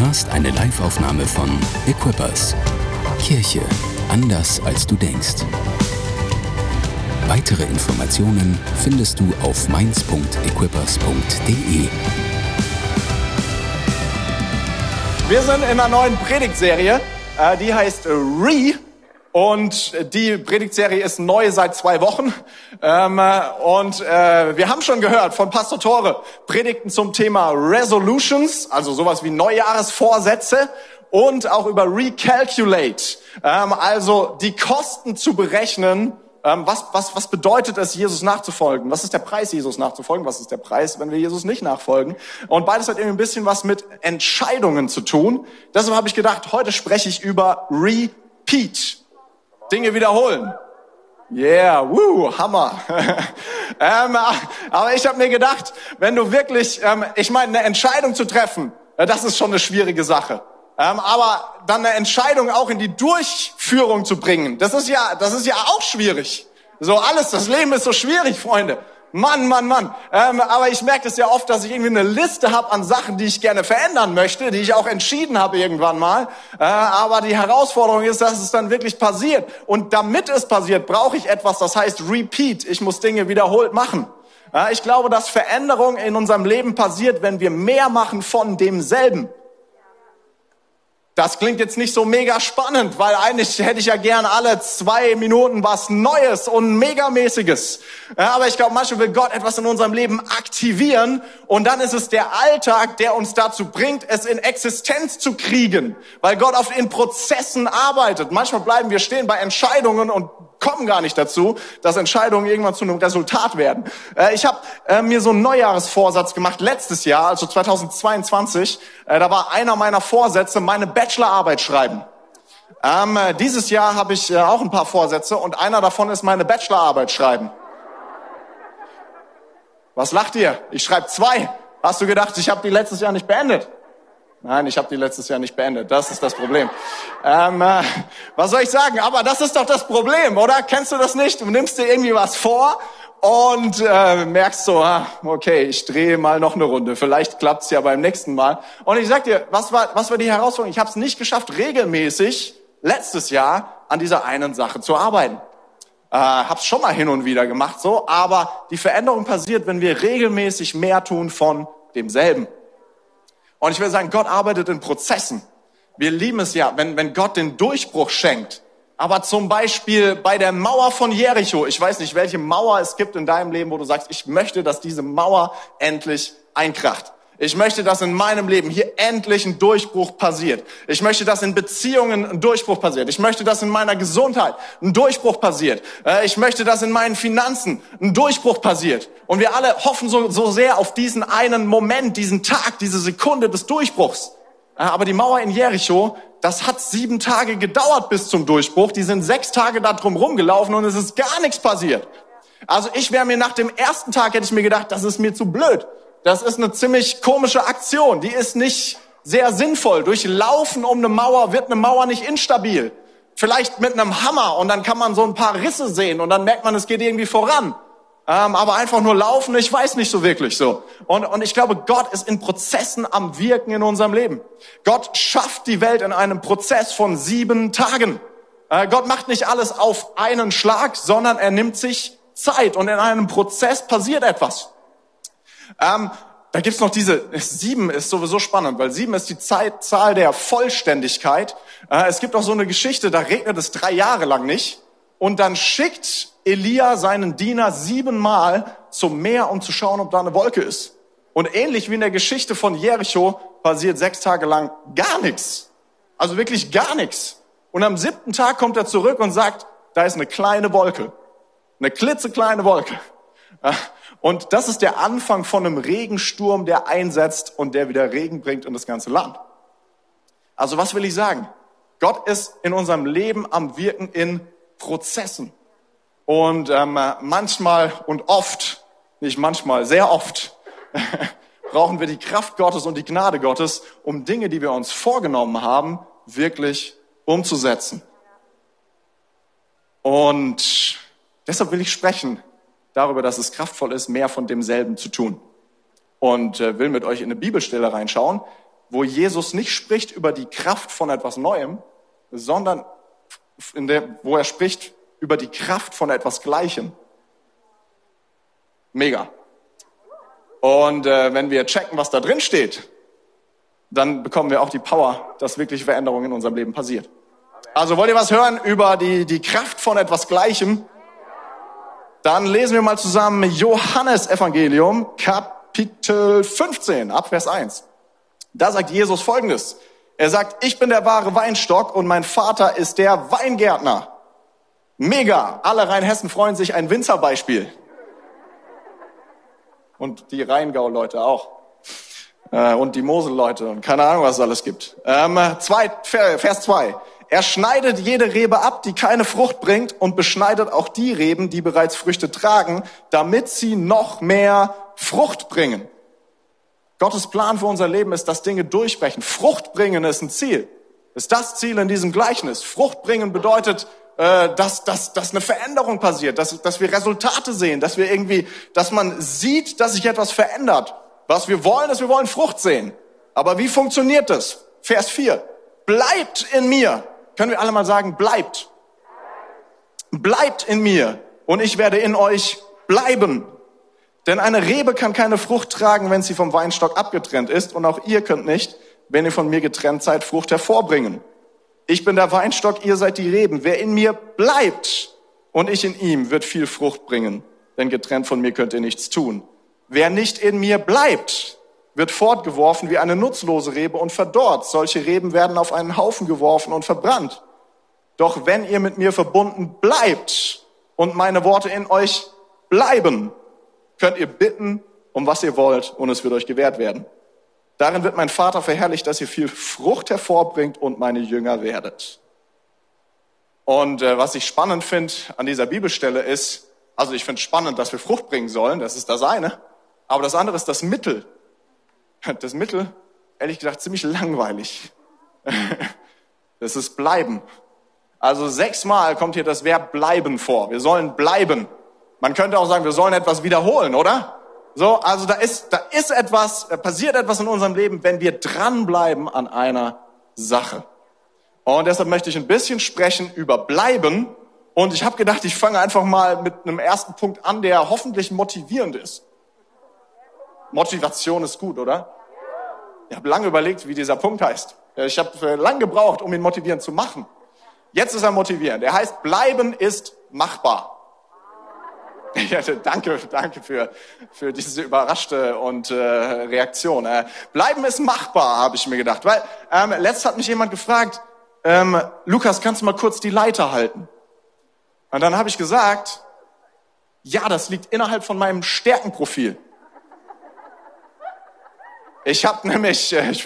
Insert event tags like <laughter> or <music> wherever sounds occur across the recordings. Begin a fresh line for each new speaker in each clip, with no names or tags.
hörst eine Liveaufnahme von Equippers. Kirche anders als du denkst. Weitere Informationen findest du auf mainz.equippers.de.
Wir sind in einer neuen Predigtserie, äh, die heißt Re. Und die Predigtserie ist neu seit zwei Wochen. Ähm, und äh, wir haben schon gehört von Pastor Tore Predigten zum Thema Resolutions, also sowas wie Neujahresvorsätze und auch über Recalculate, ähm, also die Kosten zu berechnen. Ähm, was, was, was bedeutet es, Jesus nachzufolgen? Was ist der Preis, Jesus nachzufolgen? Was ist der Preis, wenn wir Jesus nicht nachfolgen? Und beides hat irgendwie ein bisschen was mit Entscheidungen zu tun. Deshalb habe ich gedacht, heute spreche ich über Repeat. Dinge wiederholen. Yeah, woo, Hammer. <laughs> ähm, aber ich habe mir gedacht, wenn du wirklich, ähm, ich meine, eine Entscheidung zu treffen, äh, das ist schon eine schwierige Sache. Ähm, aber dann eine Entscheidung auch in die Durchführung zu bringen, das ist ja, das ist ja auch schwierig. So alles, das Leben ist so schwierig, Freunde. Mann, Mann, Mann. Ähm, aber ich merke das ja oft, dass ich irgendwie eine Liste habe an Sachen, die ich gerne verändern möchte, die ich auch entschieden habe irgendwann mal. Äh, aber die Herausforderung ist, dass es dann wirklich passiert. Und damit es passiert, brauche ich etwas, das heißt Repeat. Ich muss Dinge wiederholt machen. Äh, ich glaube, dass Veränderung in unserem Leben passiert, wenn wir mehr machen von demselben. Das klingt jetzt nicht so mega spannend, weil eigentlich hätte ich ja gern alle zwei Minuten was Neues und Megamäßiges. Ja, aber ich glaube, manchmal will Gott etwas in unserem Leben aktivieren und dann ist es der Alltag, der uns dazu bringt, es in Existenz zu kriegen, weil Gott oft in Prozessen arbeitet. Manchmal bleiben wir stehen bei Entscheidungen und kommen gar nicht dazu, dass Entscheidungen irgendwann zu einem Resultat werden. Äh, ich habe äh, mir so einen Neujahresvorsatz gemacht letztes Jahr, also 2022. Äh, da war einer meiner Vorsätze, meine Bachelorarbeit schreiben. Ähm, dieses Jahr habe ich auch ein paar Vorsätze und einer davon ist meine Bachelorarbeit schreiben. Was lacht ihr? Ich schreibe zwei. Hast du gedacht, ich habe die letztes Jahr nicht beendet? Nein, ich habe die letztes Jahr nicht beendet. Das ist das Problem. Ähm, äh, was soll ich sagen? Aber das ist doch das Problem, oder? Kennst du das nicht? Du nimmst dir irgendwie was vor und äh, merkst so, ah, okay, ich drehe mal noch eine Runde. Vielleicht klappt's ja beim nächsten Mal. Und ich sag dir, was war, was war die Herausforderung? Ich habe es nicht geschafft, regelmäßig letztes Jahr an dieser einen Sache zu arbeiten. Äh, hab's schon mal hin und wieder gemacht, so. Aber die Veränderung passiert, wenn wir regelmäßig mehr tun von demselben. Und ich will sagen, Gott arbeitet in Prozessen. Wir lieben es ja, wenn, wenn Gott den Durchbruch schenkt. Aber zum Beispiel bei der Mauer von Jericho, ich weiß nicht, welche Mauer es gibt in deinem Leben, wo du sagst, ich möchte, dass diese Mauer endlich einkracht. Ich möchte, dass in meinem Leben hier endlich ein Durchbruch passiert. Ich möchte, dass in Beziehungen ein Durchbruch passiert. Ich möchte, dass in meiner Gesundheit ein Durchbruch passiert. Äh, ich möchte, dass in meinen Finanzen ein Durchbruch passiert. Und wir alle hoffen so, so sehr auf diesen einen Moment, diesen Tag, diese Sekunde des Durchbruchs. Äh, aber die Mauer in Jericho, das hat sieben Tage gedauert bis zum Durchbruch. Die sind sechs Tage da drum rumgelaufen und es ist gar nichts passiert. Also ich wäre mir nach dem ersten Tag, hätte ich mir gedacht, das ist mir zu blöd. Das ist eine ziemlich komische Aktion. Die ist nicht sehr sinnvoll. Durch Laufen um eine Mauer wird eine Mauer nicht instabil. Vielleicht mit einem Hammer und dann kann man so ein paar Risse sehen und dann merkt man, es geht irgendwie voran. Ähm, aber einfach nur laufen, ich weiß nicht so wirklich so. Und, und ich glaube, Gott ist in Prozessen am Wirken in unserem Leben. Gott schafft die Welt in einem Prozess von sieben Tagen. Äh, Gott macht nicht alles auf einen Schlag, sondern er nimmt sich Zeit und in einem Prozess passiert etwas. Ähm, da gibt's noch diese, sieben ist sowieso spannend, weil sieben ist die Zeit, Zahl der Vollständigkeit. Äh, es gibt auch so eine Geschichte, da regnet es drei Jahre lang nicht. Und dann schickt Elia seinen Diener siebenmal zum Meer, um zu schauen, ob da eine Wolke ist. Und ähnlich wie in der Geschichte von Jericho passiert sechs Tage lang gar nichts. Also wirklich gar nichts. Und am siebten Tag kommt er zurück und sagt, da ist eine kleine Wolke. Eine klitzekleine Wolke. Und das ist der Anfang von einem Regensturm, der einsetzt und der wieder Regen bringt in das ganze Land. Also was will ich sagen? Gott ist in unserem Leben am Wirken in Prozessen. Und ähm, manchmal und oft, nicht manchmal, sehr oft, <laughs> brauchen wir die Kraft Gottes und die Gnade Gottes, um Dinge, die wir uns vorgenommen haben, wirklich umzusetzen. Und deshalb will ich sprechen darüber, dass es kraftvoll ist, mehr von demselben zu tun. Und äh, will mit euch in eine Bibelstelle reinschauen. wo Jesus nicht spricht über die Kraft von etwas Neuem, sondern in der, wo er spricht über die Kraft von etwas Gleichem. Mega. Und äh, wenn wir checken, was da drin steht, dann bekommen wir auch die Power, dass wirklich Veränderung in unserem Leben passiert. Also wollt ihr was hören über die, die Kraft von etwas Gleichem? Dann lesen wir mal zusammen Johannes Evangelium, Kapitel 15, Abvers 1. Da sagt Jesus Folgendes. Er sagt, ich bin der wahre Weinstock und mein Vater ist der Weingärtner. Mega. Alle Rheinhessen freuen sich ein Winzerbeispiel. Und die Rheingau-Leute auch. Äh, und die Mosel-Leute und keine Ahnung, was es alles gibt. Ähm, zwei, Vers 2. Er schneidet jede Rebe ab, die keine Frucht bringt und beschneidet auch die Reben, die bereits Früchte tragen, damit sie noch mehr Frucht bringen. Gottes Plan für unser Leben ist, dass Dinge durchbrechen. Frucht bringen ist ein Ziel. Ist das Ziel in diesem Gleichnis. Frucht bringen bedeutet, äh, dass, dass, dass eine Veränderung passiert, dass, dass wir Resultate sehen, dass wir irgendwie, dass man sieht, dass sich etwas verändert. Was wir wollen, ist, wir wollen Frucht sehen. Aber wie funktioniert das? Vers 4. Bleibt in mir. Können wir alle mal sagen, bleibt. Bleibt in mir und ich werde in euch bleiben. Denn eine Rebe kann keine Frucht tragen, wenn sie vom Weinstock abgetrennt ist. Und auch ihr könnt nicht, wenn ihr von mir getrennt seid, Frucht hervorbringen. Ich bin der Weinstock, ihr seid die Reben. Wer in mir bleibt und ich in ihm, wird viel Frucht bringen. Denn getrennt von mir könnt ihr nichts tun. Wer nicht in mir bleibt, wird fortgeworfen wie eine nutzlose Rebe und verdorrt. Solche Reben werden auf einen Haufen geworfen und verbrannt. Doch wenn ihr mit mir verbunden bleibt und meine Worte in euch bleiben, könnt ihr bitten, um was ihr wollt, und es wird euch gewährt werden. Darin wird mein Vater verherrlicht, dass ihr viel Frucht hervorbringt und meine Jünger werdet. Und äh, was ich spannend finde an dieser Bibelstelle ist, also ich finde spannend, dass wir Frucht bringen sollen, das ist das eine, aber das andere ist das Mittel. <laughs> Das Mittel, ehrlich gesagt, ziemlich langweilig. <laughs> Das ist bleiben. Also sechsmal kommt hier das Verb bleiben vor. Wir sollen bleiben. Man könnte auch sagen, wir sollen etwas wiederholen, oder? So, also da ist, da ist etwas, da passiert etwas in unserem Leben, wenn wir dranbleiben an einer Sache. Und deshalb möchte ich ein bisschen sprechen über Bleiben. Und ich habe gedacht, ich fange einfach mal mit einem ersten Punkt an, der hoffentlich motivierend ist. Motivation ist gut, oder? Ich habe lange überlegt, wie dieser Punkt heißt. Ich habe lange gebraucht, um ihn motivierend zu machen. Jetzt ist er motivierend. Er heißt, bleiben ist machbar. <laughs> Ja, danke, danke für, für diese überraschte und äh, Reaktion. Äh, bleiben ist machbar, habe ich mir gedacht. Weil ähm, letzt hat mich jemand gefragt, ähm, Lukas, kannst du mal kurz die Leiter halten? Und dann habe ich gesagt, ja, das liegt innerhalb von meinem Stärkenprofil. Ich habe nämlich, äh, ich,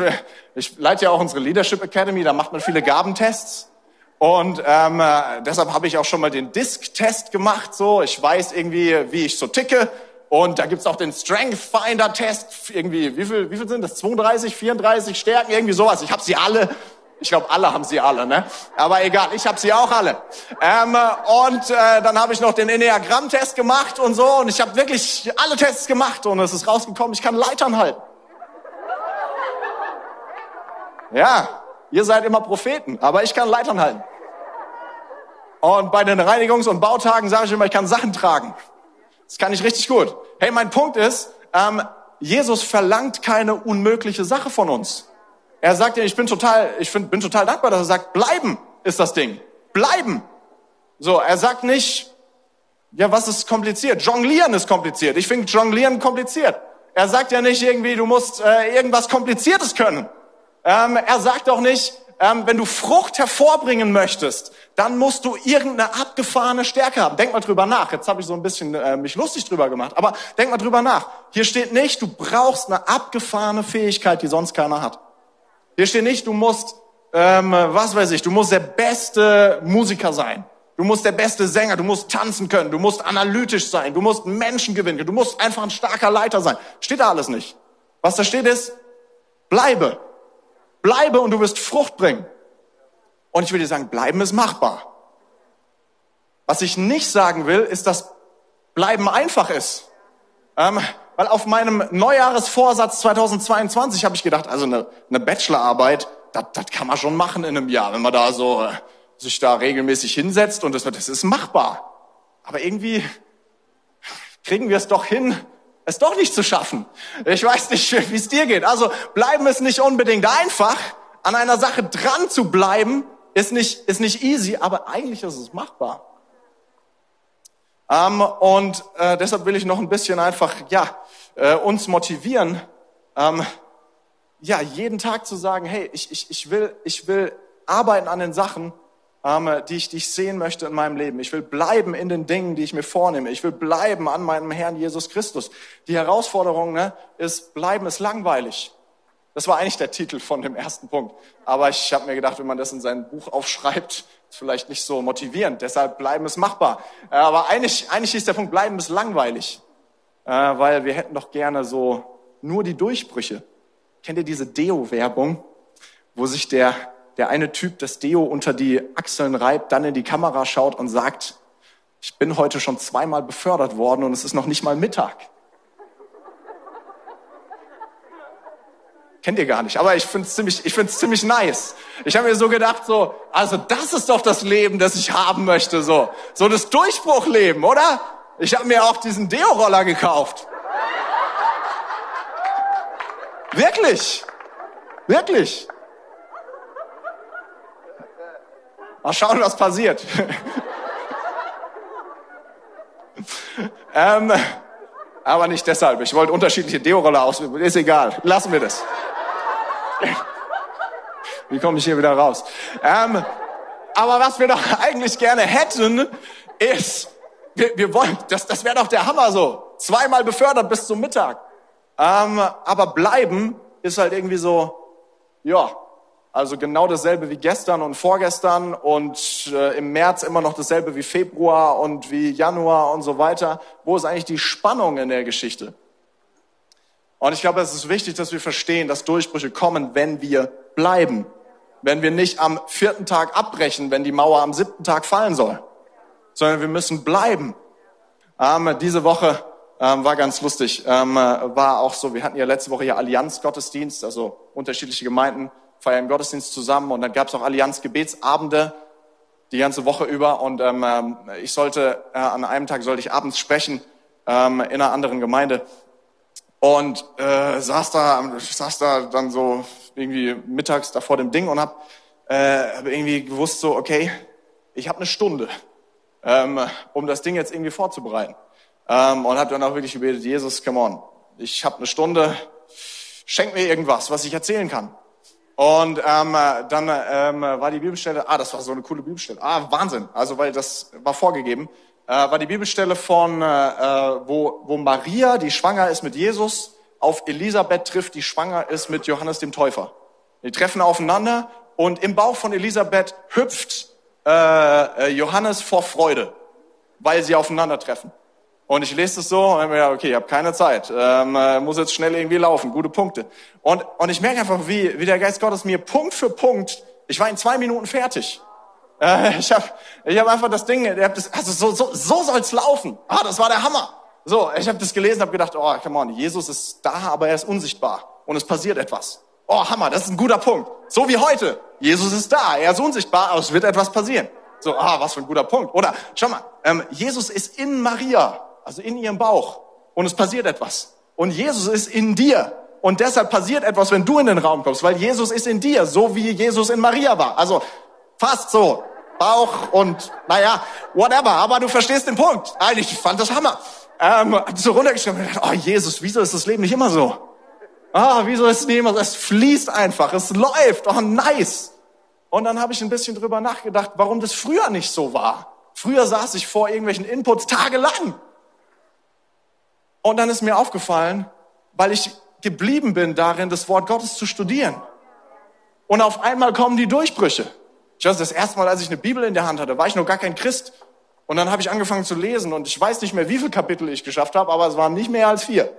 ich leite ja auch unsere Leadership Academy, da macht man viele Gabentests. Und ähm, äh, deshalb habe ich auch schon mal den Disk-Test gemacht. So, ich weiß irgendwie, wie ich so ticke. Und da gibt's auch den Strength Finder Test. Irgendwie, wie viel, wie viel sind das? 32, 34 Stärken, irgendwie sowas. Ich habe sie alle. Ich glaube, alle haben sie alle, ne? Aber egal, ich habe sie auch alle. Ähm, und äh, dann habe ich noch den Enneagramm-Test gemacht und so. Und ich habe wirklich alle Tests gemacht und es ist rausgekommen, ich kann Leitern halten. Ja, ihr seid immer Propheten, aber ich kann Leitern halten. Und bei den Reinigungs- und Bautagen sage ich immer, ich kann Sachen tragen. Das kann ich richtig gut. Hey, mein Punkt ist, ähm, Jesus verlangt keine unmögliche Sache von uns. Er sagt ja, ich bin total, ich find, bin total dankbar, dass er sagt, bleiben ist das Ding. Bleiben. So, er sagt nicht, ja, was ist kompliziert? Jonglieren ist kompliziert. Ich finde Jonglieren kompliziert. Er sagt ja nicht irgendwie, du musst äh, irgendwas Kompliziertes können. Ähm, er sagt auch nicht, ähm, wenn du Frucht hervorbringen möchtest, dann musst du irgendeine abgefahrene Stärke haben. Denk mal drüber nach. Jetzt habe ich so ein bisschen äh, mich lustig drüber gemacht, aber denk mal drüber nach. Hier steht nicht, du brauchst eine abgefahrene Fähigkeit, die sonst keiner hat. Hier steht nicht, du musst, ähm, was weiß ich, du musst der beste Musiker sein. Du musst der beste Sänger, du musst tanzen können, du musst analytisch sein, du musst Menschen gewinnen, du musst einfach ein starker Leiter sein. Steht da alles nicht. Was da steht ist, bleibe. Bleibe und du wirst Frucht bringen. Und ich will dir sagen, bleiben ist machbar. Was ich nicht sagen will, ist, dass bleiben einfach ist. Ähm, weil auf meinem Neujahresvorsatz 2022 habe ich gedacht, also eine, eine Bachelorarbeit, das, kann man schon machen in einem Jahr, wenn man da so äh, sich da regelmäßig hinsetzt und das, das ist machbar. Aber irgendwie kriegen wir es doch hin, es doch nicht zu schaffen. Ich weiß nicht, wie es dir geht. Also bleiben es nicht unbedingt einfach. An einer Sache dran zu bleiben, ist nicht, ist nicht easy, aber eigentlich ist es machbar. Ähm, und äh, deshalb will ich noch ein bisschen einfach, ja, äh, uns motivieren, ähm, ja, jeden Tag zu sagen, hey, ich, ich, ich, will, ich will arbeiten an den Sachen, die, ich, die ich sehen möchte in meinem Leben. Ich will bleiben in den Dingen, die ich mir vornehme. Ich will bleiben an meinem Herrn Jesus Christus. Die Herausforderung ne, ist, bleiben ist langweilig. Das war eigentlich der Titel von dem ersten Punkt. Aber ich habe mir gedacht, wenn man das in sein Buch aufschreibt, ist vielleicht nicht so motivierend. Deshalb bleiben ist machbar. Äh, aber eigentlich, eigentlich ist der Punkt, bleiben ist langweilig. Äh, weil wir hätten doch gerne so nur die Durchbrüche. Kennt ihr diese Deo-Werbung, wo sich der der eine Typ das Deo unter die Achseln reibt, dann in die Kamera schaut und sagt, ich bin heute schon zweimal befördert worden und es ist noch nicht mal Mittag. Kennt ihr gar nicht, aber ich finde es ziemlich, ich find's ziemlich nice. Ich habe mir so gedacht, so, also das ist doch das Leben, das ich haben möchte, so, so das Durchbruchleben, oder? Ich habe mir auch diesen Deo-Roller gekauft. Wirklich, wirklich. Mal schauen, was passiert. <laughs> ähm, aber nicht deshalb. Ich wollte unterschiedliche Deo-Roller ausüben. Ist egal. Lassen wir das. <laughs> Wie komme ich hier wieder raus? Ähm, aber was wir doch eigentlich gerne hätten, ist, wir, wir wollen, das, das wäre doch der Hammer so. Zweimal befördert bis zum Mittag. Ähm, aber bleiben ist halt irgendwie so, ja, also genau dasselbe wie gestern und vorgestern und äh, im März immer noch dasselbe wie Februar und wie Januar und so weiter. Wo ist eigentlich die Spannung in der Geschichte? Und ich glaube, es ist wichtig, dass wir verstehen, dass Durchbrüche kommen, wenn wir bleiben. Wenn wir nicht am vierten Tag abbrechen, wenn die Mauer am siebten Tag fallen soll, sondern wir müssen bleiben. Ähm, diese Woche ähm, war ganz lustig. Ähm, war auch so, wir hatten ja letzte Woche ja Allianz-Gottesdienst, also unterschiedliche Gemeinden feiern Gottesdienst zusammen und dann gab es auch Allianz-Gebetsabende die ganze Woche über und ähm, ähm, ich sollte, äh, an einem Tag sollte ich abends sprechen ähm, in einer anderen Gemeinde und äh, saß da, saß da dann so irgendwie mittags da vor dem Ding und hab, äh, hab irgendwie gewusst so, okay, ich habe eine Stunde, ähm, um das Ding jetzt irgendwie vorzubereiten. Ähm, und habe dann auch wirklich gebetet, Jesus, come on, ich habe eine Stunde, schenk mir irgendwas, was ich erzählen kann. Und ähm, dann ähm, war die Bibelstelle, ah, das war so eine coole Bibelstelle, ah, Wahnsinn, also weil das war vorgegeben, äh, war die Bibelstelle von, äh, wo, wo Maria, die schwanger ist mit Jesus, auf Elisabeth trifft, die schwanger ist mit Johannes dem Täufer. Die treffen aufeinander und im Bauch von Elisabeth hüpft äh, äh Johannes vor Freude, weil sie aufeinandertreffen. Und ich lese das so mir, okay, ich habe keine Zeit, ähm, äh, muss jetzt schnell irgendwie laufen, gute Punkte. Und, und ich merke einfach, wie, wie der Geist Gottes mir Punkt für Punkt, ich war in zwei Minuten fertig. Äh, <laughs> ich habe ich hab einfach das Ding, das, also so, so, so soll's laufen. Ah, das war der Hammer. So, ich habe das gelesen, habe gedacht, oh, come on, Jesus ist da, aber er ist unsichtbar und es passiert etwas. Oh, Hammer, das ist ein guter Punkt. So wie heute. Jesus ist da, er ist unsichtbar, aber es wird etwas passieren. So, ah, was für ein guter Punkt. Oder, schau mal, ähm, Jesus ist in Maria also in ihrem Bauch. Und es passiert etwas. Und Jesus ist in dir. Und deshalb passiert etwas, wenn du in den Raum kommst, weil Jesus ist in dir, so wie Jesus in Maria war. Also fast so. Bauch und, naja, whatever. Aber du verstehst den Punkt. Eigentlich, ich fand das Hammer. Ähm, so runtergeschrieben oh Jesus, wieso ist das Leben nicht immer so? Ah, wieso ist es nicht immer so? Es fließt einfach, es läuft. Oh, nice. Und dann habe ich ein bisschen drüber nachgedacht, warum das früher nicht so war. Früher saß ich vor irgendwelchen Inputs tagelang und dann ist mir aufgefallen, weil ich geblieben bin darin, das Wort Gottes zu studieren. Und auf einmal kommen die Durchbrüche. Ich weiß, das erste Mal, als ich eine Bibel in der Hand hatte, war ich noch gar kein Christ. Und dann habe ich angefangen zu lesen und ich weiß nicht mehr, wie viele Kapitel ich geschafft habe, aber es waren nicht mehr als vier.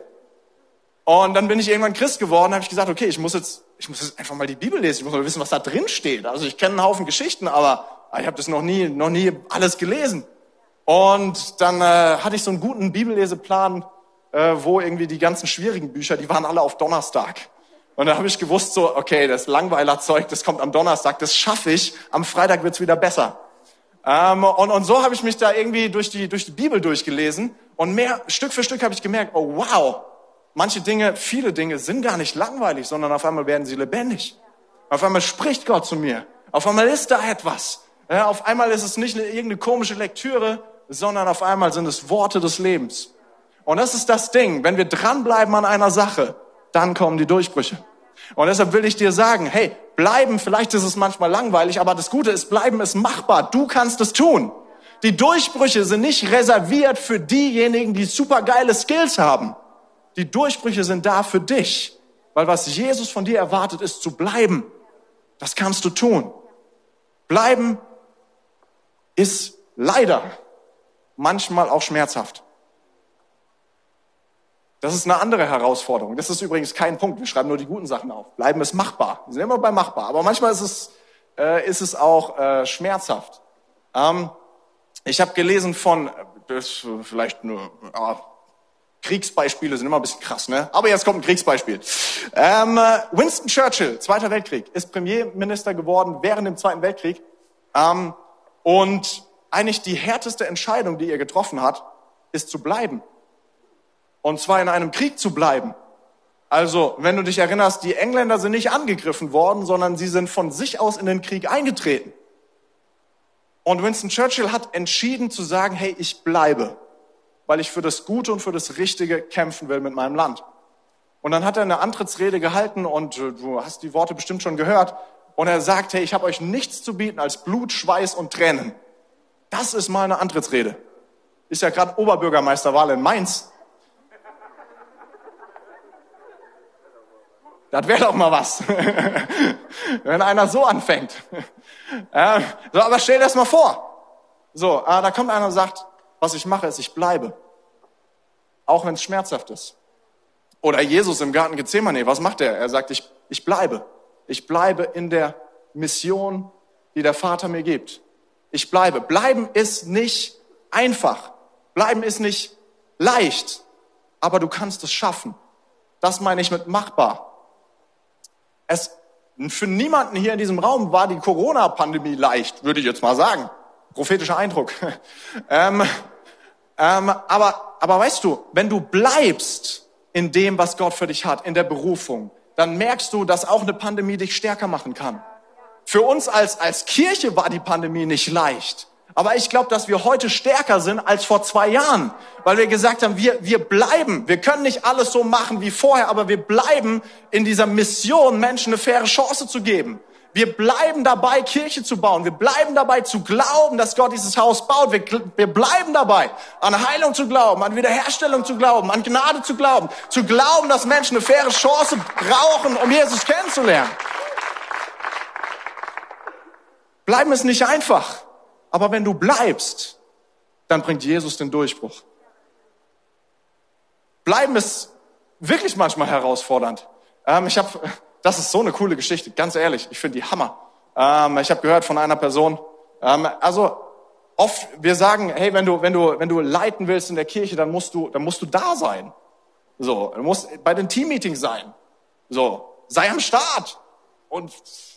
Und dann bin ich irgendwann Christ geworden, habe ich gesagt, okay, ich muss jetzt, ich muss jetzt einfach mal die Bibel lesen, ich muss mal wissen, was da drin steht. Also ich kenne einen Haufen Geschichten, aber ich habe das noch nie, noch nie alles gelesen. Und dann äh, hatte ich so einen guten Bibelleseplan äh, wo irgendwie die ganzen schwierigen Bücher, die waren alle auf Donnerstag. Und da habe ich gewusst, so, okay, das Langweilerzeug, das kommt am Donnerstag, das schaffe ich, am Freitag wird's wieder besser. Ähm, und, und so habe ich mich da irgendwie durch die, durch die Bibel durchgelesen und mehr, Stück für Stück habe ich gemerkt, oh wow, manche Dinge, viele Dinge sind gar nicht langweilig, sondern auf einmal werden sie lebendig. Auf einmal spricht Gott zu mir. Auf einmal ist da etwas. Ja, auf einmal ist es nicht eine, irgendeine komische Lektüre, sondern auf einmal sind es Worte des Lebens. Und das ist das Ding. Wenn wir dranbleiben an einer Sache, dann kommen die Durchbrüche. Und deshalb will ich dir sagen, hey, bleiben, vielleicht ist es manchmal langweilig, aber das Gute ist, bleiben ist machbar. Du kannst es tun. Die Durchbrüche sind nicht reserviert für diejenigen, die supergeile Skills haben. Die Durchbrüche sind da für dich. Weil was Jesus von dir erwartet, ist zu bleiben. Das kannst du tun. Bleiben ist leider manchmal auch schmerzhaft. Das ist eine andere Herausforderung. Das ist übrigens kein Punkt. Wir schreiben nur die guten Sachen auf. Bleiben ist machbar. Wir sind immer bei machbar. Aber manchmal ist es, äh, ist es auch äh, schmerzhaft. Ähm, ich habe gelesen von, das vielleicht nur, ja, Kriegsbeispiele sind immer ein bisschen krass, ne? Aber jetzt kommt ein Kriegsbeispiel. Ähm, Winston Churchill, Zweiter Weltkrieg, ist Premierminister geworden während dem Zweiten Weltkrieg. Ähm, und eigentlich die härteste Entscheidung, die er getroffen hat, ist zu bleiben. Und zwar in einem Krieg zu bleiben. Also, wenn du dich erinnerst, die Engländer sind nicht angegriffen worden, sondern sie sind von sich aus in den Krieg eingetreten. Und Winston Churchill hat entschieden zu sagen, hey, ich bleibe, weil ich für das Gute und für das Richtige kämpfen will mit meinem Land. Und dann hat er eine Antrittsrede gehalten und äh, du hast die Worte bestimmt schon gehört. Und er sagt, hey, ich habe euch nichts zu bieten als Blut, Schweiß und Tränen. Das ist meine Antrittsrede. Ist ja gerade Oberbürgermeisterwahl in Mainz. Das wäre doch mal was, <laughs> wenn einer so anfängt. <laughs> Äh, so, aber stell dir das mal vor. So, äh, da kommt einer und sagt, was ich mache, ist, ich bleibe. Auch wenn es schmerzhaft ist. Oder Jesus im Garten Gethsemane, was macht er? Er sagt, ich, ich bleibe. Ich bleibe in der Mission, die der Vater mir gibt. Ich bleibe. Bleiben ist nicht einfach. Bleiben ist nicht leicht. Aber du kannst es schaffen. Das meine ich mit machbar. Es, für niemanden hier in diesem Raum war die Corona-Pandemie leicht, würde ich jetzt mal sagen. Prophetischer Eindruck. <laughs> ähm, ähm, aber, aber weißt du, wenn du bleibst in dem, was Gott für dich hat, in der Berufung, dann merkst du, dass auch eine Pandemie dich stärker machen kann. Für uns als, als Kirche war die Pandemie nicht leicht. Aber ich glaube, dass wir heute stärker sind als vor zwei Jahren, weil wir gesagt haben, wir, wir bleiben. Wir können nicht alles so machen wie vorher, aber wir bleiben in dieser Mission, Menschen eine faire Chance zu geben. Wir bleiben dabei, Kirche zu bauen. Wir bleiben dabei, zu glauben, dass Gott dieses Haus baut. Wir, wir bleiben dabei, an Heilung zu glauben, an Wiederherstellung zu glauben, an Gnade zu glauben, zu glauben, dass Menschen eine faire Chance brauchen, um Jesus kennenzulernen. Bleiben ist nicht einfach. Aber wenn du bleibst, dann bringt Jesus den Durchbruch. Bleiben ist wirklich manchmal herausfordernd. Ähm, ich habe, das ist so eine coole Geschichte, ganz ehrlich. Ich finde die Hammer. Ähm, ich habe gehört von einer Person. Ähm, also oft wir sagen, hey, wenn du wenn du wenn du leiten willst in der Kirche, dann musst du dann musst du da sein. So, du musst bei den Teammeetings sein. So, sei am Start. Und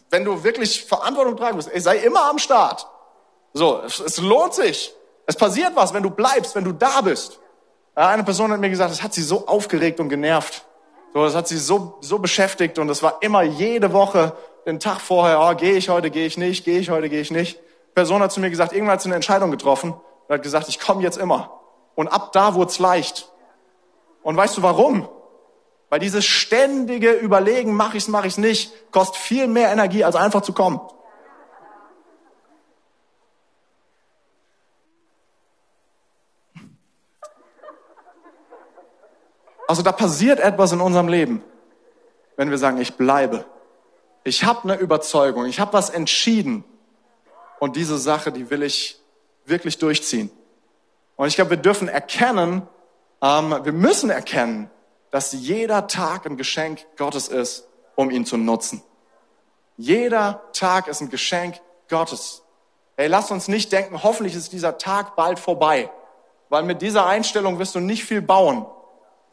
wenn du wirklich Verantwortung tragen musst, ey, sei immer am Start. So, es, lohnt sich. Es passiert was, wenn du bleibst, wenn du da bist. Eine Person hat mir gesagt, das hat sie so aufgeregt und genervt. So, das hat sie so, so beschäftigt und es war immer jede Woche, den Tag vorher, oh, gehe ich heute, gehe ich nicht, gehe ich heute, gehe ich nicht. Die Person hat zu mir gesagt, irgendwann hat sie eine Entscheidung getroffen und hat gesagt, ich komme jetzt immer. Und ab da wurde es leicht. Und weißt du warum? Weil dieses ständige Überlegen, mache ich's, mache ich's nicht, kostet viel mehr Energie, als einfach zu kommen. Also da passiert etwas in unserem Leben, wenn wir sagen, ich bleibe. Ich habe eine Überzeugung, ich habe was entschieden und diese Sache, die will ich wirklich durchziehen. Und ich glaube, wir dürfen erkennen, ähm, wir müssen erkennen, dass jeder Tag ein Geschenk Gottes ist, um ihn zu nutzen. Jeder Tag ist ein Geschenk Gottes. Hey, lass uns nicht denken, hoffentlich ist dieser Tag bald vorbei, weil mit dieser Einstellung wirst du nicht viel bauen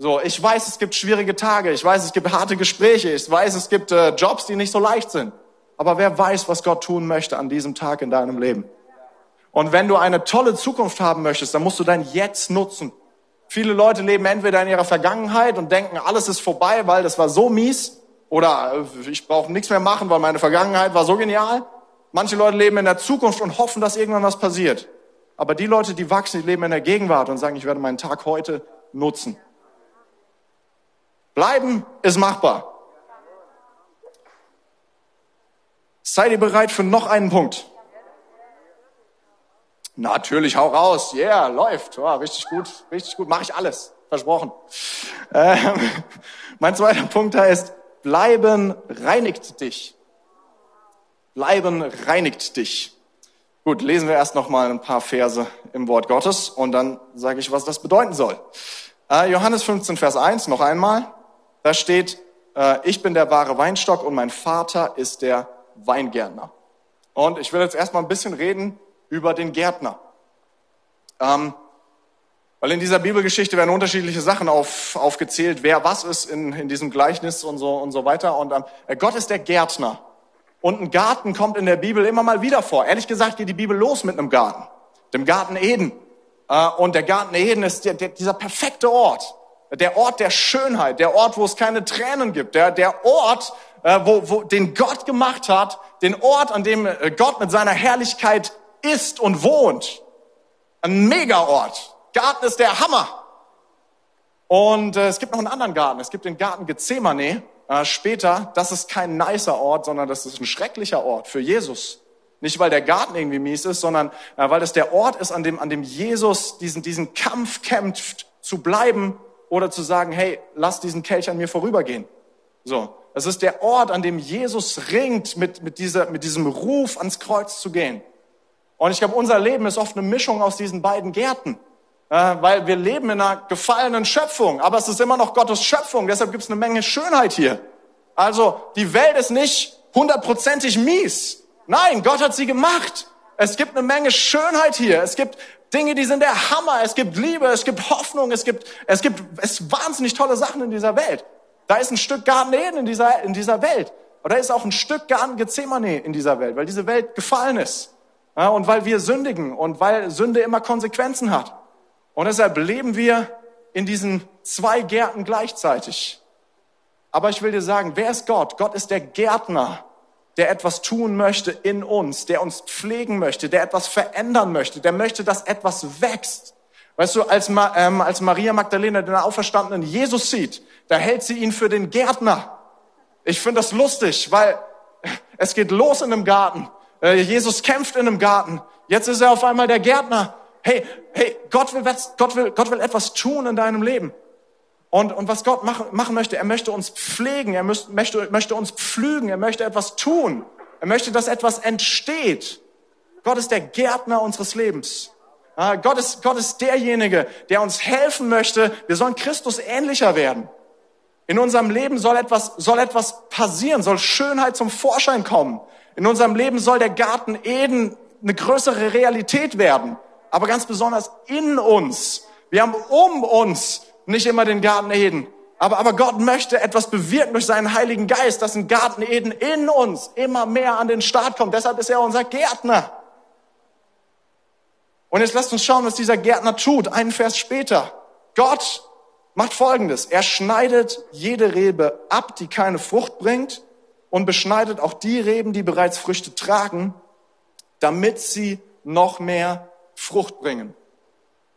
So, ich weiß, es gibt schwierige Tage, ich weiß, es gibt harte Gespräche, ich weiß, es gibt äh, Jobs, die nicht so leicht sind. Aber wer weiß, was Gott tun möchte an diesem Tag in deinem Leben? Und wenn du eine tolle Zukunft haben möchtest, dann musst du dein Jetzt nutzen. Viele Leute leben entweder in ihrer Vergangenheit und denken, alles ist vorbei, weil das war so mies, oder äh, ich brauche nichts mehr machen, weil meine Vergangenheit war so genial. Manche Leute leben in der Zukunft und hoffen, dass irgendwann was passiert. Aber die Leute, die wachsen, die leben in der Gegenwart und sagen, ich werde meinen Tag heute nutzen. Bleiben ist machbar. Seid ihr bereit für noch einen Punkt? Natürlich, hau raus. Yeah, läuft. Oh, richtig gut, richtig gut. Mache ich alles. Versprochen. Ähm, <laughs> mein zweiter Punkt ist, bleiben reinigt dich. Bleiben reinigt dich. Gut, lesen wir erst noch mal ein paar Verse im Wort Gottes und dann sage ich, was das bedeuten soll. Äh, Johannes 15, Vers 1, noch einmal. Da steht, äh, ich bin der wahre Weinstock und mein Vater ist der Weingärtner. Und ich will jetzt erstmal ein bisschen reden über den Gärtner. Ähm, weil in dieser Bibelgeschichte werden unterschiedliche Sachen auf, aufgezählt, wer was ist in, in diesem Gleichnis und so, und so weiter. Und ähm, Gott ist der Gärtner. Und ein Garten kommt in der Bibel immer mal wieder vor. Ehrlich gesagt geht die Bibel los mit einem Garten, dem Garten Eden. Äh, und der Garten Eden ist dieser perfekte Ort, der Ort der Schönheit, der Ort, wo es keine Tränen gibt, der, der Ort, äh, wo, wo, den Gott gemacht hat, den Ort, an dem äh, Gott mit seiner Herrlichkeit ist und wohnt. Ein Megaort. Garten ist der Hammer. Und äh, es gibt noch einen anderen Garten. Es gibt den Garten Gethsemane äh, später. Das ist kein nicer Ort, sondern das ist ein schrecklicher Ort für Jesus. Nicht, weil der Garten irgendwie mies ist, sondern äh, weil das der Ort ist, an dem, an dem Jesus diesen, diesen Kampf kämpft, zu bleiben oder zu sagen, hey, lass diesen Kelch an mir vorübergehen. So. Das ist der Ort, an dem Jesus ringt, mit, mit, dieser, mit diesem Ruf ans Kreuz zu gehen. Und ich glaube, unser Leben ist oft eine Mischung aus diesen beiden Gärten. Weil wir leben in einer gefallenen Schöpfung, aber es ist immer noch Gottes Schöpfung, deshalb gibt es eine Menge Schönheit hier. Also die Welt ist nicht hundertprozentig mies. Nein, Gott hat sie gemacht. Es gibt eine Menge Schönheit hier. Es gibt Dinge, die sind der Hammer. Es gibt Liebe, es gibt Hoffnung, es gibt, es gibt es wahnsinnig tolle Sachen in dieser Welt. Da ist ein Stück Garten Eden in dieser, in dieser Welt. Oder ist auch ein Stück Garten Gethsemane in dieser Welt, weil diese Welt gefallen ist. Ja, und weil wir sündigen und weil Sünde immer Konsequenzen hat. Und deshalb leben wir in diesen zwei Gärten gleichzeitig. Aber ich will dir sagen, wer ist Gott? Gott ist der Gärtner, der etwas tun möchte in uns, der uns pflegen möchte, der etwas verändern möchte, der möchte, dass etwas wächst. Weißt du, als, Ma, ähm, als Maria Magdalena den auferstandenen Jesus sieht, da hält sie ihn für den Gärtner. Ich finde das lustig, weil es geht los in einem Garten. Äh, Jesus kämpft in einem Garten. Jetzt ist er auf einmal der Gärtner hey, hey, Gott will, Gott will, Gott will etwas tun in deinem Leben. Und, und was Gott machen, machen möchte, er möchte uns pflegen, er möchte, möchte, möchte uns pflügen, er möchte etwas tun. Er möchte, dass etwas entsteht. Gott ist der Gärtner unseres Lebens. Gott ist, Gott ist derjenige, der uns helfen möchte. Wir sollen Christus ähnlicher werden. In unserem Leben soll etwas, soll etwas passieren, soll Schönheit zum Vorschein kommen. In unserem Leben soll der Garten Eden eine größere Realität werden aber ganz besonders in uns. Wir haben um uns nicht immer den Garten Eden. Aber, aber Gott möchte etwas bewirken durch seinen Heiligen Geist, dass ein Garten Eden in uns immer mehr an den Start kommt. Deshalb ist er unser Gärtner. Und jetzt lasst uns schauen, was dieser Gärtner tut. Einen Vers später. Gott macht Folgendes. Er schneidet jede Rebe ab, die keine Frucht bringt und beschneidet auch die Reben, die bereits Früchte tragen, damit sie noch mehr Frucht bringen.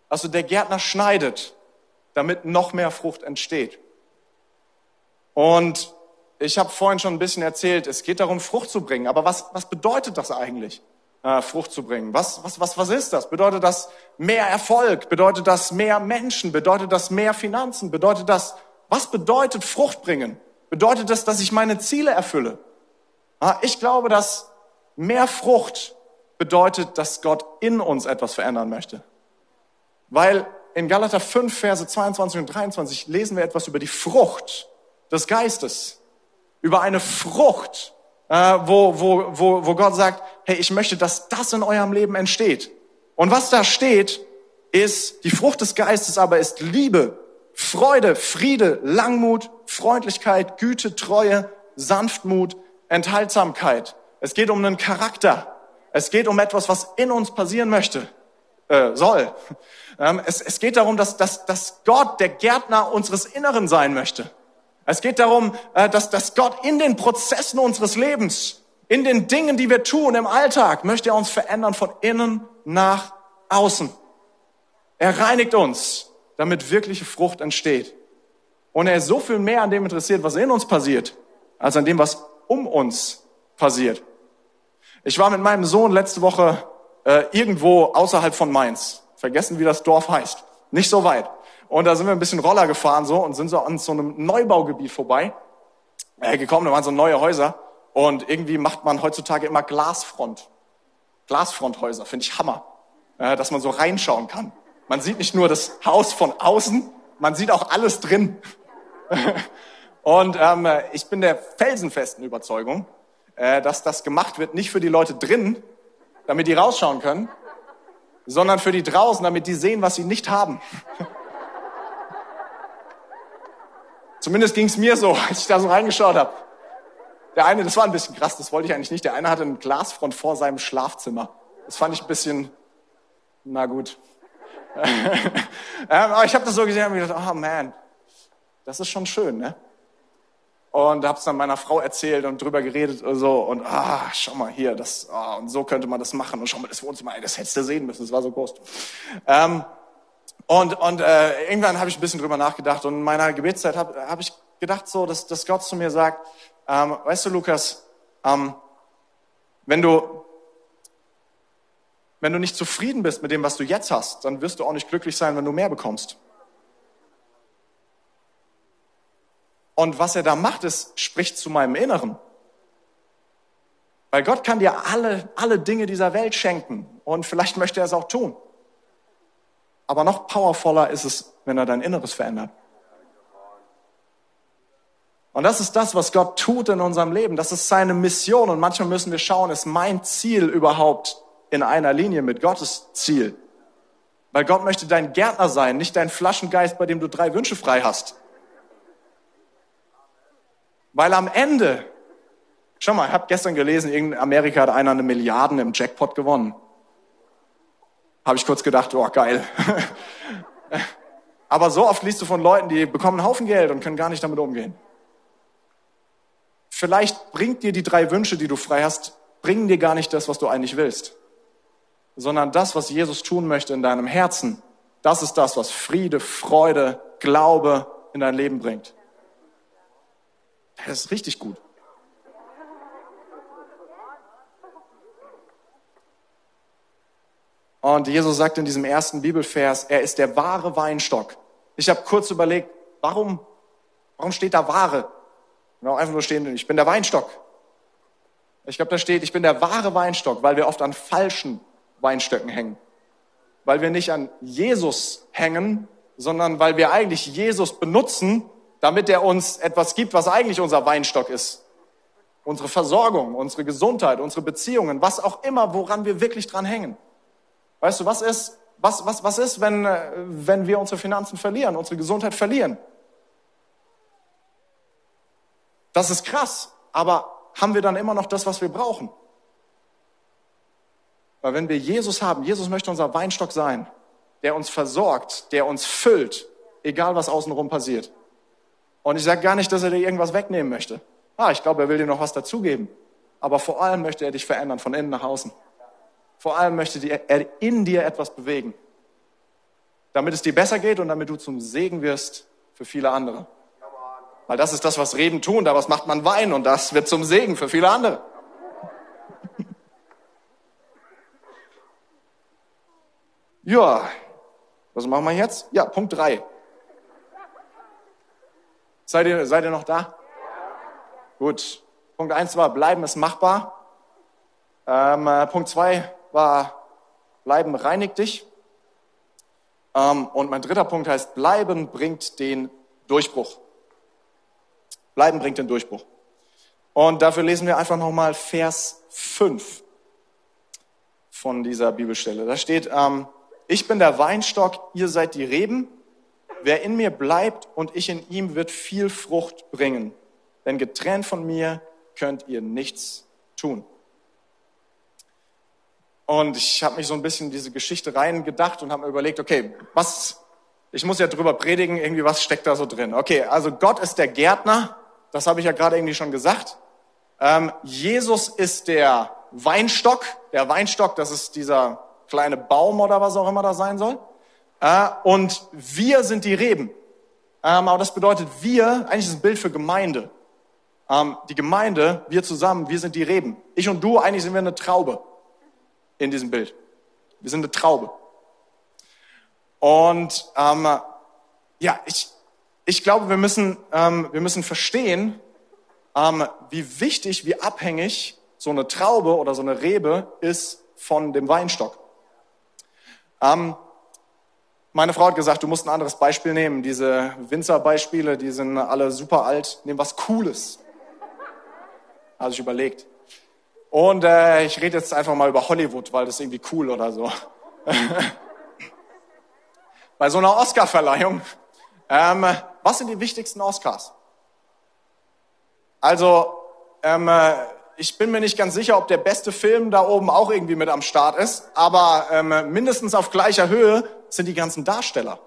Also der Gärtner schneidet, damit noch mehr Frucht entsteht. Und ich habe vorhin schon ein bisschen erzählt, es geht darum, Frucht zu bringen. Aber was, was bedeutet das eigentlich, äh, Frucht zu bringen? Was, was, was, was ist das? Bedeutet das mehr Erfolg? Bedeutet das mehr Menschen? Bedeutet das mehr Finanzen? Bedeutet das, was bedeutet Frucht bringen? Bedeutet das, dass ich meine Ziele erfülle? Ah, ich glaube, dass mehr Frucht bedeutet, dass Gott in uns etwas verändern möchte. Weil in Galater 5, Verse 22 und 23 lesen wir etwas über die Frucht des Geistes. Über eine Frucht, äh, wo, wo, wo, wo Gott sagt, hey, ich möchte, dass das in eurem Leben entsteht. Und was da steht, ist, die Frucht des Geistes aber ist Liebe, Freude, Friede, Langmut, Freundlichkeit, Güte, Treue, Sanftmut, Enthaltsamkeit. Es geht um einen Charakter. Es geht um etwas, was in uns passieren möchte, äh, soll. Ähm, es, es geht darum, dass, dass, dass Gott der Gärtner unseres Inneren sein möchte. Es geht darum, äh, dass, dass Gott in den Prozessen unseres Lebens, in den Dingen, die wir tun im Alltag, möchte er uns verändern von innen nach außen. Er reinigt uns, damit wirkliche Frucht entsteht. Und er ist so viel mehr an dem interessiert, was in uns passiert, als an dem, was um uns passiert. Ich war mit meinem Sohn letzte Woche äh, irgendwo außerhalb von Mainz. Vergessen, wie das Dorf heißt. Nicht so weit. Und da sind wir ein bisschen Roller gefahren so und sind so an so einem Neubaugebiet vorbei äh, gekommen. Da waren so neue Häuser. Und irgendwie macht man heutzutage immer Glasfront. Glasfronthäuser, finde ich Hammer. Äh, dass man so reinschauen kann. Man sieht nicht nur das Haus von außen, man sieht auch alles drin. <laughs> Und ähm, ich bin der felsenfesten Überzeugung, äh, dass das gemacht wird, nicht für die Leute drin, damit die rausschauen können, sondern für die draußen, damit die sehen, was sie nicht haben. <laughs> Zumindest ging es mir so, als ich da so reingeschaut habe. Der eine, das war ein bisschen krass, das wollte ich eigentlich nicht. Der eine hatte eine Glasfront vor seinem Schlafzimmer. Das fand ich ein bisschen, na gut. <laughs> aber ich habe das so gesehen und mir gedacht, oh man, das ist schon schön, ne? Und habe es dann meiner Frau erzählt und drüber geredet und so und ah, schau mal hier, das oh, und so könnte man das machen und schau mal das Wohnzimmer, das hättest du sehen müssen, das war so groß. Ähm, und und äh, irgendwann habe ich ein bisschen drüber nachgedacht und in meiner Gebetszeit habe hab ich gedacht so, dass, dass Gott zu mir sagt, ähm, weißt du Lukas, ähm, wenn du wenn du nicht zufrieden bist mit dem, was du jetzt hast, dann wirst du auch nicht glücklich sein, wenn du mehr bekommst. Und was er da macht, ist, spricht zu meinem Inneren. Weil Gott kann dir alle, alle Dinge dieser Welt schenken. Und vielleicht möchte er es auch tun. Aber noch powervoller ist es, wenn er dein Inneres verändert. Und das ist das, was Gott tut in unserem Leben. Das ist seine Mission. Und manchmal müssen wir schauen, ist mein Ziel überhaupt in einer Linie mit Gottes Ziel. Weil Gott möchte dein Gärtner sein, nicht dein Flaschengeist, bei dem du drei Wünsche frei hast. Weil am Ende, schau mal, ich habe gestern gelesen, in Amerika hat einer eine Milliarden im Jackpot gewonnen. Habe ich kurz gedacht, oh geil. <laughs> Aber so oft liest du von Leuten, die bekommen einen Haufen Geld und können gar nicht damit umgehen. Vielleicht bringt dir die drei Wünsche, die du frei hast, bringen dir gar nicht das, was du eigentlich willst sondern das, was Jesus tun möchte in deinem Herzen, das ist das, was Friede, Freude, Glaube in dein Leben bringt. Das ist richtig gut. Und Jesus sagt in diesem ersten Bibelvers, er ist der wahre Weinstock. Ich habe kurz überlegt, warum, warum steht da wahre? Genau, einfach nur stehen, ich bin der Weinstock. Ich glaube, da steht, ich bin der wahre Weinstock, weil wir oft an falschen Weinstöcken hängen. Weil wir nicht an Jesus hängen, sondern weil wir eigentlich Jesus benutzen, damit er uns etwas gibt, was eigentlich unser Weinstock ist. Unsere Versorgung, unsere Gesundheit, unsere Beziehungen, was auch immer, woran wir wirklich dran hängen. Weißt du, was ist, was, was, was ist, wenn, äh, wenn wir unsere Finanzen verlieren, unsere Gesundheit verlieren? Das ist krass, aber haben wir dann immer noch das, was wir brauchen? Weil wenn wir Jesus haben, Jesus möchte unser Weinstock sein, der uns versorgt, der uns füllt, egal was außenrum passiert. Und ich sage gar nicht, dass er dir irgendwas wegnehmen möchte. Ah, ich glaube, er will dir noch was dazugeben. Aber vor allem möchte er dich verändern, von innen nach außen. Vor allem möchte er in dir etwas bewegen, damit es dir besser geht und damit du zum Segen wirst für viele andere. Weil das ist das, was Reden tun, daraus macht man Wein und das wird zum Segen für viele andere. <laughs> Ja, was machen wir jetzt? Ja, Punkt drei. Seid ihr, seid ihr noch da? Gut. Punkt eins war, bleiben ist machbar. Ähm, äh, Punkt zwei war, bleiben reinigt dich. Ähm, und mein dritter Punkt heißt, bleiben bringt den Durchbruch. Bleiben bringt den Durchbruch. Und dafür lesen wir einfach nochmal Vers 5 von dieser Bibelstelle. Da steht, ähm, ich bin der Weinstock, ihr seid die Reben. Wer in mir bleibt und ich in ihm, wird viel Frucht bringen. Denn getrennt von mir könnt ihr nichts tun. Und ich habe mich so ein bisschen in diese Geschichte reingedacht und habe mir überlegt, okay, was, ich muss ja drüber predigen, irgendwie was steckt da so drin. Okay, also Gott ist der Gärtner, das habe ich ja gerade irgendwie schon gesagt. Ähm, Jesus ist der Weinstock, der Weinstock, das ist dieser kleine Baum oder was auch immer da sein soll. Und wir sind die Reben. Ähm, aber das bedeutet wir, eigentlich ist ein Bild für Gemeinde. Ähm, die Gemeinde, wir zusammen, wir sind die Reben. Ich und du, eigentlich sind wir eine Traube in diesem Bild. Wir sind eine Traube. Und ähm, ja, ich, ich glaube, wir müssen, ähm, wir müssen verstehen, ähm, wie wichtig, wie abhängig so eine Traube oder so eine Rebe ist von dem Weinstock. Ähm, meine Frau hat gesagt, du musst ein anderes Beispiel nehmen. Diese Winzerbeispiele, die sind alle super alt. Nehm was Cooles. Habe ich überlegt. Und äh, ich rede jetzt einfach mal über Hollywood, weil das ist irgendwie cool oder so. <laughs> Bei so einer Oscar-Verleihung, ähm, was sind die wichtigsten Oscars? Also, ähm, äh, ich bin mir nicht ganz sicher, ob der beste Film da oben auch irgendwie mit am Start ist, aber ähm, mindestens auf gleicher Höhe sind die ganzen Darsteller.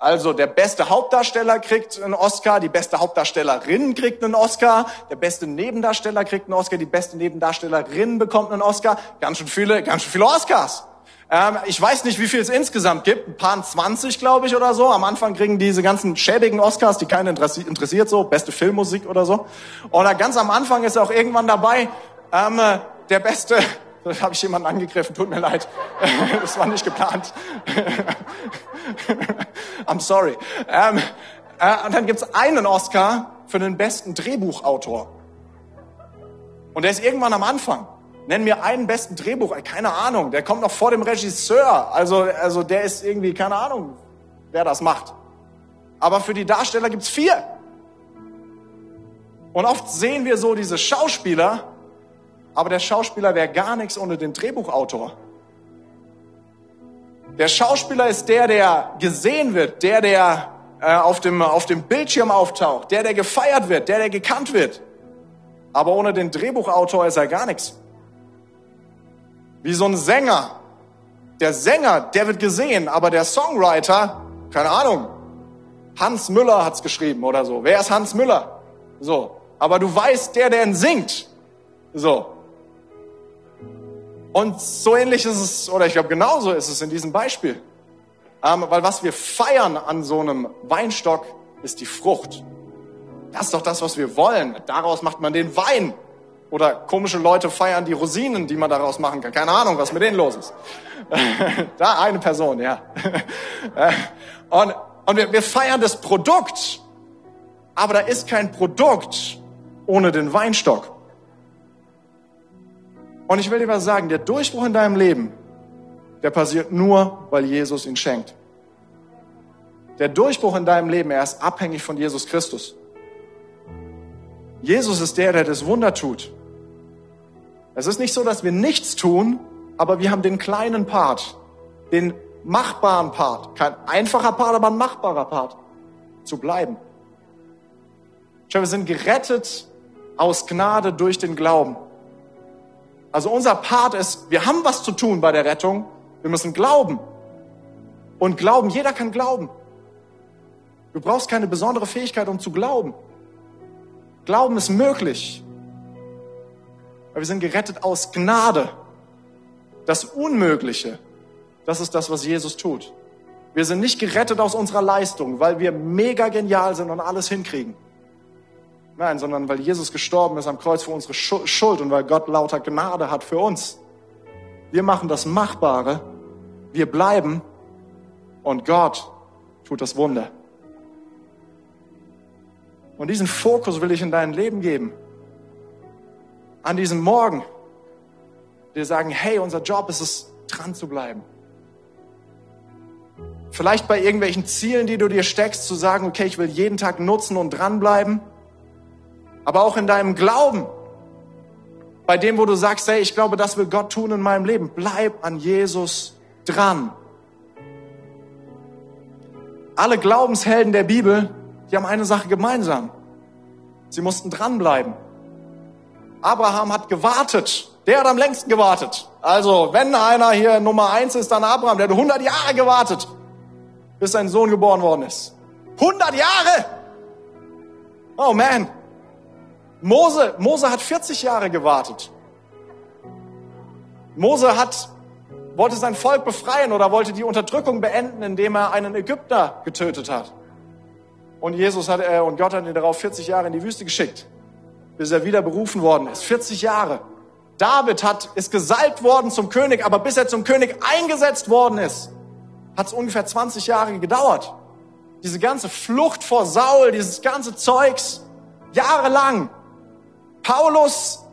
Also der beste Hauptdarsteller kriegt einen Oscar, die beste Hauptdarstellerin kriegt einen Oscar, der beste Nebendarsteller kriegt einen Oscar, die beste Nebendarstellerin bekommt einen Oscar. Ganz schön viele, ganz schön viele Oscars. Ähm, ich weiß nicht, wie viel es insgesamt gibt, ein paar 20, glaube ich, oder so. Am Anfang kriegen diese ganzen schäbigen Oscars, die keinen interessiert, so beste Filmmusik oder so. Oder ganz am Anfang ist auch irgendwann dabei ähm, der beste <laughs> da habe ich jemanden angegriffen, tut mir leid. <laughs> Das war nicht geplant. <laughs> I'm sorry. Ähm, äh, und dann gibt's einen Oscar für den besten Drehbuchautor. Und der ist irgendwann am Anfang. Nenn mir einen besten Drehbuch, keine Ahnung, der kommt noch vor dem Regisseur. Also, also der ist irgendwie, keine Ahnung, wer das macht. Aber für die Darsteller gibt's vier. Und oft sehen wir so diese Schauspieler, aber der Schauspieler wäre gar nichts ohne den Drehbuchautor. Der Schauspieler ist der, der gesehen wird, der, der äh, auf, dem, auf dem Bildschirm auftaucht, der, der gefeiert wird, der, der gekannt wird. Aber ohne den Drehbuchautor ist er gar nichts. Wie so ein Sänger. Der Sänger, der wird gesehen, aber der Songwriter, keine Ahnung, Hans Müller hat's geschrieben oder so. Wer ist Hans Müller? So. Aber du weißt, der, der ihn singt. So. Und so ähnlich ist es, oder ich glaube genauso ist es in diesem Beispiel. Ähm, weil was wir feiern an so einem Weinstock ist die Frucht. Das ist doch das, was wir wollen. Daraus macht man den Wein. Oder komische Leute feiern die Rosinen, die man daraus machen kann. Keine Ahnung, was mit denen los ist. <laughs> da eine Person, ja. <laughs> und und wir, wir feiern das Produkt. Aber da ist kein Produkt ohne den Weinstock. Und ich will dir was sagen, der Durchbruch in deinem Leben, der passiert nur, weil Jesus ihn schenkt. Der Durchbruch in deinem Leben, er ist abhängig von Jesus Christus. Jesus ist der, der das Wunder tut. Es ist nicht so, dass wir nichts tun, aber wir haben den kleinen Part, den machbaren Part. Kein einfacher Part, aber ein machbarer Part. Zu bleiben. Schau, wir sind gerettet aus Gnade durch den Glauben. Also unser Part ist, wir haben was zu tun bei der Rettung. Wir müssen glauben. Und glauben, jeder kann glauben. Du brauchst keine besondere Fähigkeit, um zu glauben. Glauben ist möglich. Aber wir sind gerettet aus Gnade. Das Unmögliche, das ist das, was Jesus tut. Wir sind nicht gerettet aus unserer Leistung, weil wir mega genial sind und alles hinkriegen. Nein, sondern weil Jesus gestorben ist am Kreuz für unsere Schuld und weil Gott lauter Gnade hat für uns. Wir machen das Machbare, wir bleiben und Gott tut das Wunder. Und diesen Fokus will ich in dein Leben geben. An diesem Morgen. Wir sagen, hey, unser Job ist es, dran zu bleiben. Vielleicht bei irgendwelchen Zielen, die du dir steckst, zu sagen, okay, ich will jeden Tag nutzen und dranbleiben aber auch in deinem Glauben. Bei dem, wo du sagst, hey, ich glaube, das will Gott tun in meinem Leben. Bleib an Jesus dran. alle Glaubenshelden der Bibel, die haben eine Sache gemeinsam. Sie mussten dranbleiben. Abraham hat gewartet. Der hat am längsten gewartet. Also, wenn einer hier Nummer eins ist, dann Abraham. Der hat 100 Jahre gewartet, bis sein Sohn geboren worden ist. 100 Jahre! Oh man. Mose, Mose hat 40 Jahre gewartet. Mose hat, wollte sein Volk befreien oder wollte die Unterdrückung beenden, indem er einen Ägypter getötet hat. Und Jesus hat, äh, und Gott hat ihn darauf 40 Jahre in die Wüste geschickt, bis er wieder berufen worden ist. 40 Jahre. David hat, ist gesalbt worden zum König, aber bis er zum König eingesetzt worden ist, hat es ungefähr 20 Jahre gedauert. Diese ganze Flucht vor Saul, dieses ganze Zeugs, jahrelang. Paulus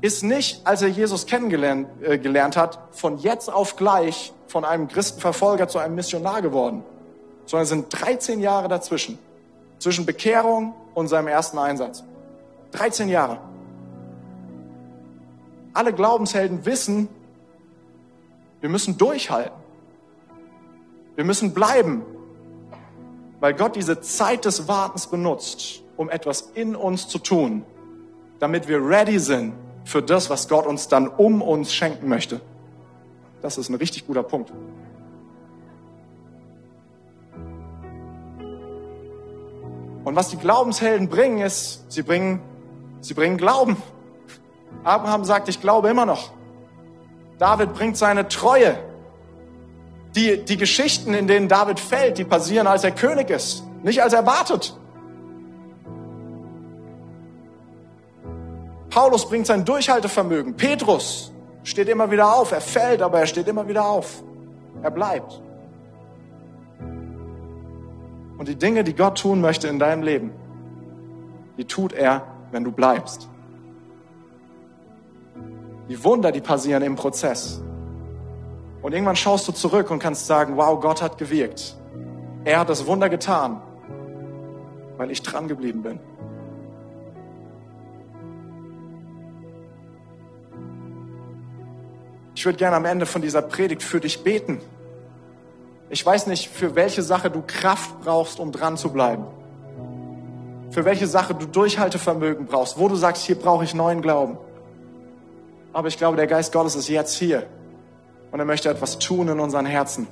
ist nicht, als er Jesus kennengelernt äh, gelernt hat, von jetzt auf gleich von einem Christenverfolger zu einem Missionar geworden, sondern es sind 13 Jahre dazwischen, zwischen Bekehrung und seinem ersten Einsatz. 13 Jahre. Alle Glaubenshelden wissen, wir müssen durchhalten. Wir müssen bleiben, weil Gott diese Zeit des Wartens benutzt, um etwas in uns zu tun, damit wir ready sind für das, was Gott uns dann um uns schenken möchte. Das ist ein richtig guter Punkt. Und was die Glaubenshelden bringen, ist, sie bringen, sie bringen Glauben. Abraham sagt, ich glaube immer noch. David bringt seine Treue. Die, die Geschichten, in denen David fällt, die passieren, als er König ist, nicht als er wartet. Paulus bringt sein Durchhaltevermögen. Petrus steht immer wieder auf. Er fällt, aber er steht immer wieder auf. Er bleibt. Und die Dinge, die Gott tun möchte in deinem Leben, die tut er, wenn du bleibst. Die Wunder, die passieren im Prozess. Und irgendwann schaust du zurück und kannst sagen, wow, Gott hat gewirkt. Er hat das Wunder getan, weil ich dran geblieben bin. Ich würde gerne am Ende von dieser Predigt für dich beten. Ich weiß nicht, für welche Sache du Kraft brauchst, um dran zu bleiben. Für welche Sache du Durchhaltevermögen brauchst, wo du sagst, hier brauche ich neuen Glauben. Aber ich glaube, der Geist Gottes ist jetzt hier und er möchte etwas tun in unseren Herzen.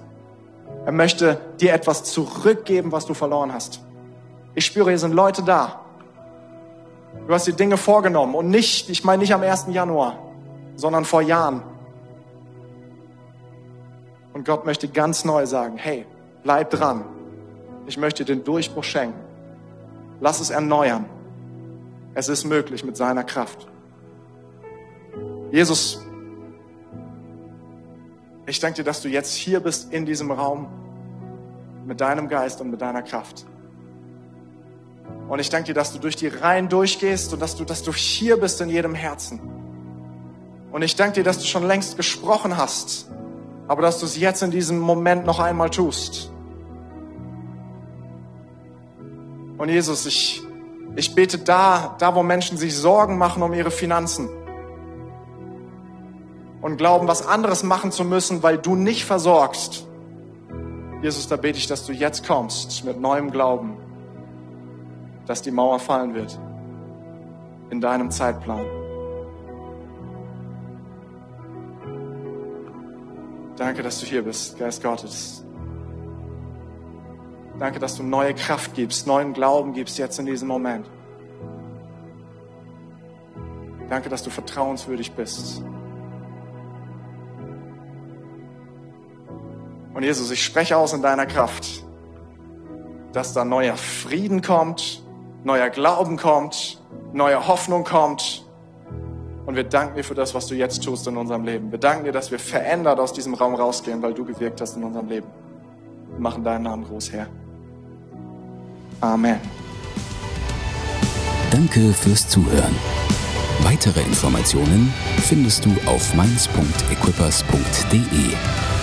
Er möchte dir etwas zurückgeben, was du verloren hast. Ich spüre, hier sind Leute da. Du hast die Dinge vorgenommen und nicht, ich meine nicht am 1. Januar, sondern vor Jahren. Und Gott möchte ganz neu sagen, hey, bleib dran. Ich möchte den Durchbruch schenken. Lass es erneuern. Es ist möglich mit seiner Kraft. Jesus, ich danke dir, dass du jetzt hier bist in diesem Raum mit deinem Geist und mit deiner Kraft. Und ich danke dir, dass du durch die Reihen durchgehst und dass du, dass du hier bist in jedem Herzen. Und ich danke dir, dass du schon längst gesprochen hast aber dass du es jetzt in diesem Moment noch einmal tust. Und Jesus, ich, ich bete da, da wo Menschen sich Sorgen machen um ihre Finanzen und glauben, was anderes machen zu müssen, weil du nicht versorgst. Jesus, da bete ich, dass du jetzt kommst mit neuem Glauben, dass die Mauer fallen wird in deinem Zeitplan. Danke, dass du hier bist, Geist Gottes. Danke, dass du neue Kraft gibst, neuen Glauben gibst jetzt in diesem Moment. Danke, dass du vertrauenswürdig bist. Und Jesus, ich spreche aus in deiner Kraft, dass da neuer Frieden kommt, neuer Glauben kommt, neue Hoffnung kommt, und wir danken dir für das, was du jetzt tust in unserem Leben. Wir danken dir, dass wir verändert aus diesem Raum rausgehen, weil du gewirkt hast in unserem Leben. Wir machen deinen Namen groß, Herr. Amen.
Danke fürs Zuhören. Weitere Informationen findest du auf mainz.equippers.de.